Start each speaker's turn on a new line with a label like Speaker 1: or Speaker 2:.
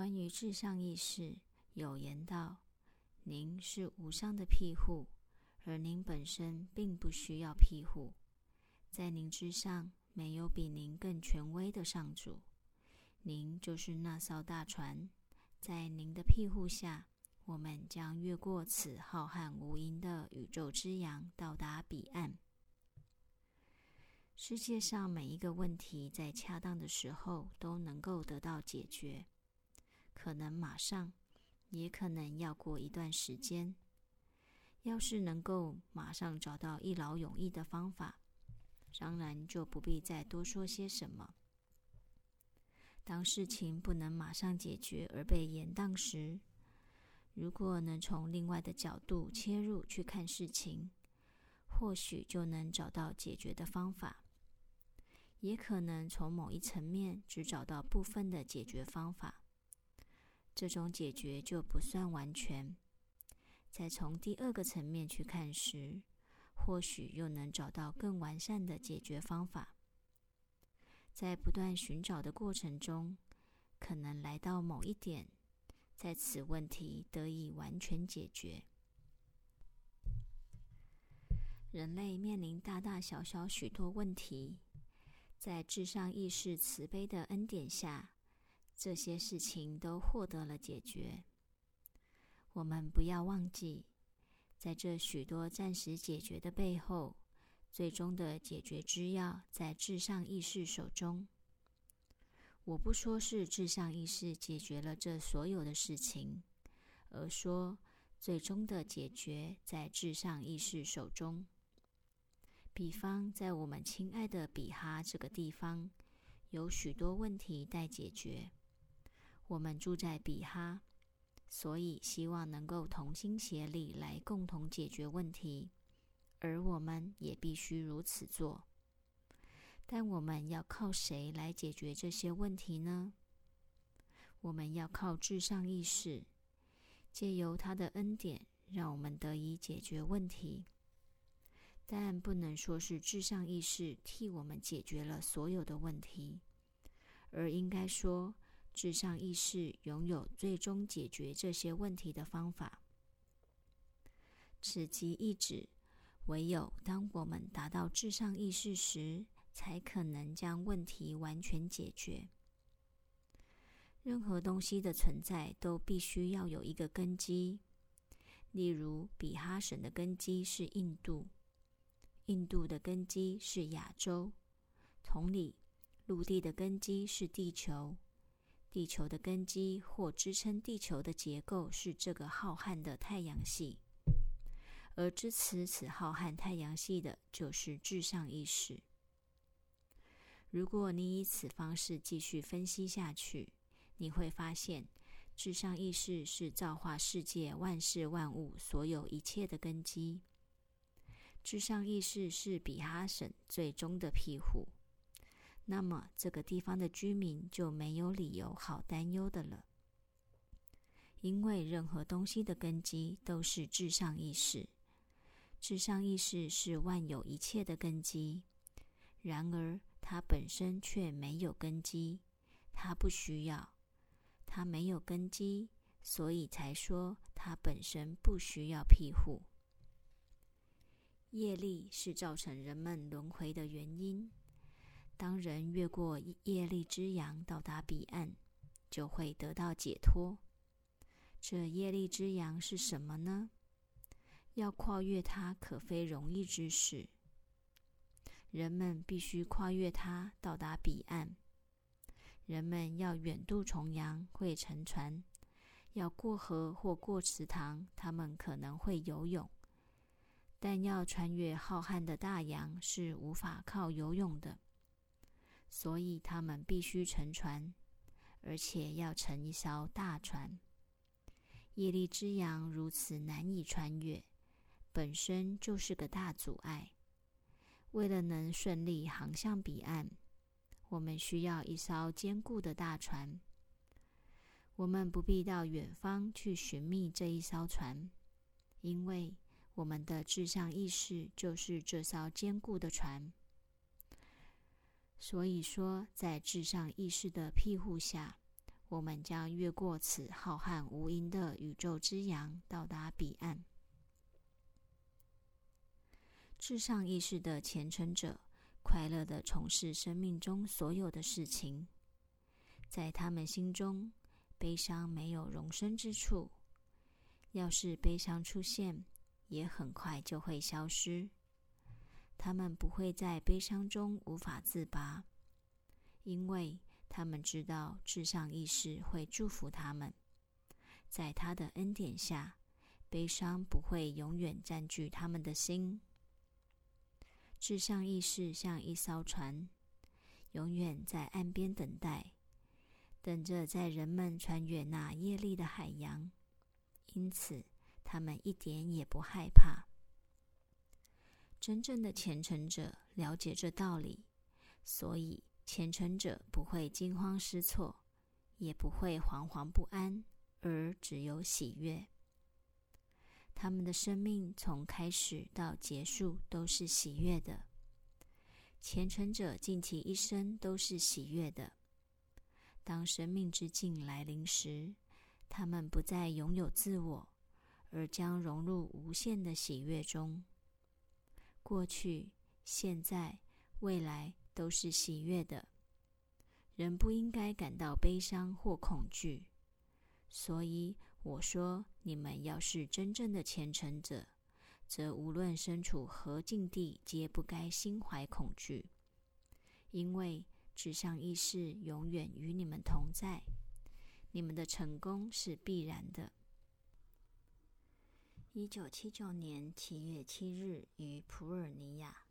Speaker 1: 关于至上意识，有言道：“您是无上的庇护，而您本身并不需要庇护。在您之上，没有比您更权威的上主。您就是那艘大船，在您的庇护下，我们将越过此浩瀚无垠的宇宙之洋，到达彼岸。世界上每一个问题，在恰当的时候都能够得到解决。”可能马上，也可能要过一段时间。要是能够马上找到一劳永逸的方法，当然就不必再多说些什么。当事情不能马上解决而被延宕时，如果能从另外的角度切入去看事情，或许就能找到解决的方法。也可能从某一层面只找到部分的解决方法。这种解决就不算完全。再从第二个层面去看时，或许又能找到更完善的解决方法。在不断寻找的过程中，可能来到某一点，在此问题得以完全解决。人类面临大大小小许多问题，在至上意识慈悲的恩典下。这些事情都获得了解决。我们不要忘记，在这许多暂时解决的背后，最终的解决之要在至上意识手中。我不说是至上意识解决了这所有的事情，而说最终的解决在至上意识手中。比方，在我们亲爱的比哈这个地方，有许多问题待解决。我们住在比哈，所以希望能够同心协力来共同解决问题，而我们也必须如此做。但我们要靠谁来解决这些问题呢？我们要靠至上意识，借由他的恩典，让我们得以解决问题。但不能说是至上意识替我们解决了所有的问题，而应该说。至上意识拥有最终解决这些问题的方法。此即意指，唯有当我们达到至上意识时，才可能将问题完全解决。任何东西的存在都必须要有一个根基。例如，比哈省的根基是印度，印度的根基是亚洲。同理，陆地的根基是地球。地球的根基或支撑地球的结构是这个浩瀚的太阳系，而支持此浩瀚太阳系的就是至上意识。如果你以此方式继续分析下去，你会发现，至上意识是造化世界万事万物所有一切的根基。至上意识是比哈省最终的庇护。那么，这个地方的居民就没有理由好担忧的了，因为任何东西的根基都是至上意识，至上意识是万有一切的根基。然而，它本身却没有根基，它不需要，它没有根基，所以才说它本身不需要庇护。业力是造成人们轮回的原因。当人越过业力之阳到达彼岸，就会得到解脱。这业力之阳是什么呢？要跨越它，可非容易之事。人们必须跨越它，到达彼岸。人们要远渡重洋，会乘船；要过河或过池塘，他们可能会游泳。但要穿越浩瀚的大洋，是无法靠游泳的。所以他们必须乘船，而且要乘一艘大船。业力之洋如此难以穿越，本身就是个大阻碍。为了能顺利航向彼岸，我们需要一艘坚固的大船。我们不必到远方去寻觅这一艘船，因为我们的志向意识就是这艘坚固的船。所以说，在至上意识的庇护下，我们将越过此浩瀚无垠的宇宙之洋，到达彼岸。至上意识的虔诚者，快乐的从事生命中所有的事情。在他们心中，悲伤没有容身之处。要是悲伤出现，也很快就会消失。他们不会在悲伤中无法自拔，因为他们知道至上意识会祝福他们。在他的恩典下，悲伤不会永远占据他们的心。至上意识像一艘船，永远在岸边等待，等着在人们穿越那业力的海洋。因此，他们一点也不害怕。真正的虔诚者了解这道理，所以虔诚者不会惊慌失措，也不会惶惶不安，而只有喜悦。他们的生命从开始到结束都是喜悦的。虔诚者尽其一生都是喜悦的。当生命之境来临时，他们不再拥有自我，而将融入无限的喜悦中。过去、现在、未来都是喜悦的。人不应该感到悲伤或恐惧。所以。我说：“你们要是真正的虔诚者，则无论身处何境地，皆不该心怀恐惧，因为至上意识永远与你们同在。你们的成功是必然的。”一九七九年七月七日于普尔尼亚。